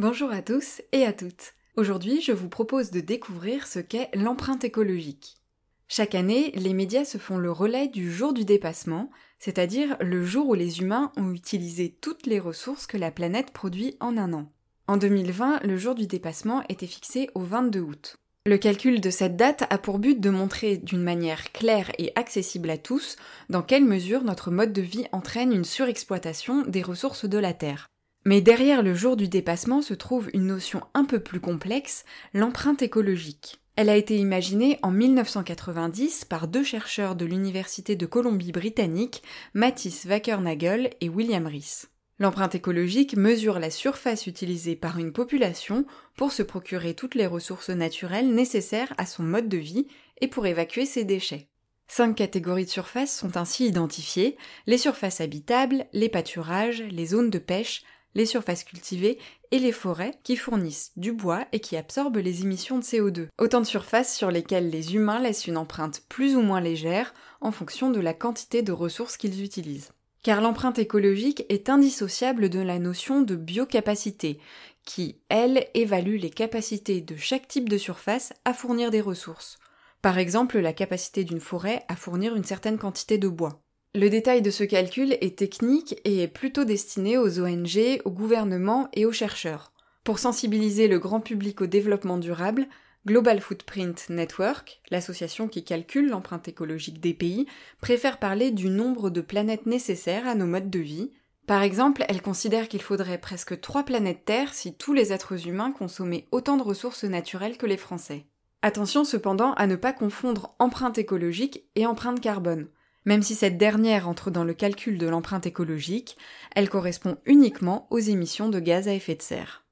Bonjour à tous et à toutes. Aujourd'hui, je vous propose de découvrir ce qu'est l'empreinte écologique. Chaque année, les médias se font le relais du jour du dépassement, c'est-à-dire le jour où les humains ont utilisé toutes les ressources que la planète produit en un an. En 2020, le jour du dépassement était fixé au 22 août. Le calcul de cette date a pour but de montrer d'une manière claire et accessible à tous dans quelle mesure notre mode de vie entraîne une surexploitation des ressources de la Terre. Mais derrière le jour du dépassement se trouve une notion un peu plus complexe, l'empreinte écologique. Elle a été imaginée en 1990 par deux chercheurs de l'Université de Colombie-Britannique, Mathis Wackernagel et William Rees. L'empreinte écologique mesure la surface utilisée par une population pour se procurer toutes les ressources naturelles nécessaires à son mode de vie et pour évacuer ses déchets. Cinq catégories de surfaces sont ainsi identifiées, les surfaces habitables, les pâturages, les zones de pêche, les surfaces cultivées et les forêts qui fournissent du bois et qui absorbent les émissions de CO2. Autant de surfaces sur lesquelles les humains laissent une empreinte plus ou moins légère en fonction de la quantité de ressources qu'ils utilisent. Car l'empreinte écologique est indissociable de la notion de biocapacité, qui, elle, évalue les capacités de chaque type de surface à fournir des ressources. Par exemple, la capacité d'une forêt à fournir une certaine quantité de bois. Le détail de ce calcul est technique et est plutôt destiné aux ONG, aux gouvernements et aux chercheurs. Pour sensibiliser le grand public au développement durable, Global Footprint Network, l'association qui calcule l'empreinte écologique des pays, préfère parler du nombre de planètes nécessaires à nos modes de vie. Par exemple, elle considère qu'il faudrait presque trois planètes Terre si tous les êtres humains consommaient autant de ressources naturelles que les Français. Attention cependant à ne pas confondre empreinte écologique et empreinte carbone. Même si cette dernière entre dans le calcul de l'empreinte écologique, elle correspond uniquement aux émissions de gaz à effet de serre.